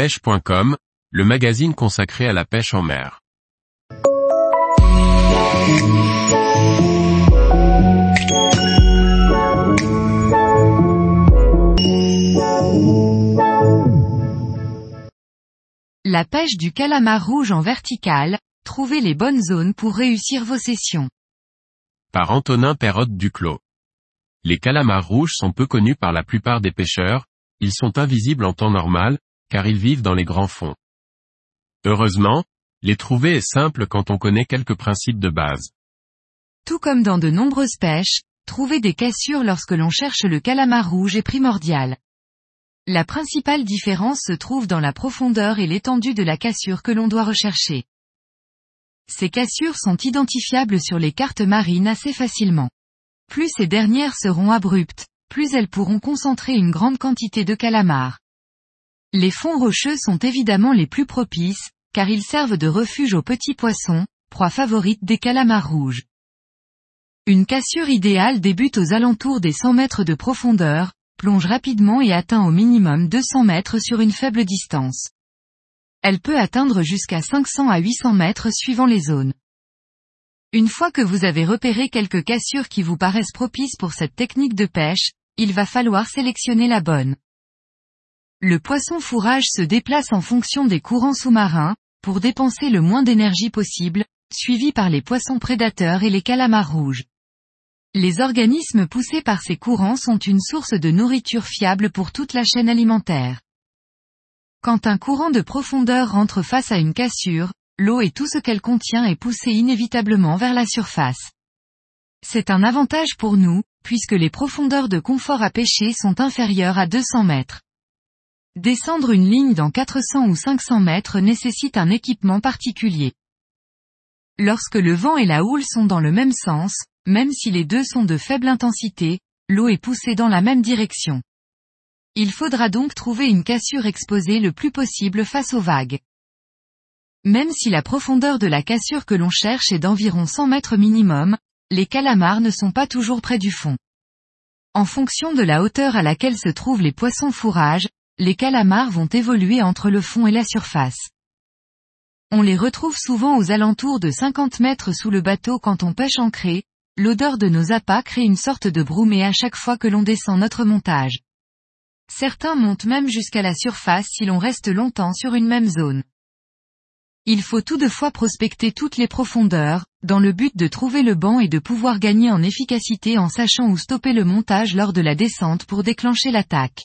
pêche.com, le magazine consacré à la pêche en mer. La pêche du calamar rouge en vertical, trouvez les bonnes zones pour réussir vos sessions. Par Antonin Perrotte Duclos. Les calamars rouges sont peu connus par la plupart des pêcheurs, ils sont invisibles en temps normal, car ils vivent dans les grands fonds. Heureusement, les trouver est simple quand on connaît quelques principes de base. Tout comme dans de nombreuses pêches, trouver des cassures lorsque l'on cherche le calamar rouge est primordial. La principale différence se trouve dans la profondeur et l'étendue de la cassure que l'on doit rechercher. Ces cassures sont identifiables sur les cartes marines assez facilement. Plus ces dernières seront abruptes, plus elles pourront concentrer une grande quantité de calamars. Les fonds rocheux sont évidemment les plus propices, car ils servent de refuge aux petits poissons, proie favorite des calamars rouges. Une cassure idéale débute aux alentours des 100 mètres de profondeur, plonge rapidement et atteint au minimum 200 mètres sur une faible distance. Elle peut atteindre jusqu'à 500 à 800 mètres suivant les zones. Une fois que vous avez repéré quelques cassures qui vous paraissent propices pour cette technique de pêche, il va falloir sélectionner la bonne. Le poisson fourrage se déplace en fonction des courants sous-marins, pour dépenser le moins d'énergie possible, suivi par les poissons prédateurs et les calamars rouges. Les organismes poussés par ces courants sont une source de nourriture fiable pour toute la chaîne alimentaire. Quand un courant de profondeur rentre face à une cassure, l'eau et tout ce qu'elle contient est poussé inévitablement vers la surface. C'est un avantage pour nous, puisque les profondeurs de confort à pêcher sont inférieures à 200 mètres. Descendre une ligne dans 400 ou 500 mètres nécessite un équipement particulier. Lorsque le vent et la houle sont dans le même sens, même si les deux sont de faible intensité, l'eau est poussée dans la même direction. Il faudra donc trouver une cassure exposée le plus possible face aux vagues. Même si la profondeur de la cassure que l'on cherche est d'environ 100 mètres minimum, les calamars ne sont pas toujours près du fond. En fonction de la hauteur à laquelle se trouvent les poissons fourrages, les calamars vont évoluer entre le fond et la surface. On les retrouve souvent aux alentours de 50 mètres sous le bateau quand on pêche ancré, l'odeur de nos appâts crée une sorte de broumée à chaque fois que l'on descend notre montage. Certains montent même jusqu'à la surface si l'on reste longtemps sur une même zone. Il faut toutefois prospecter toutes les profondeurs, dans le but de trouver le banc et de pouvoir gagner en efficacité en sachant où stopper le montage lors de la descente pour déclencher l'attaque.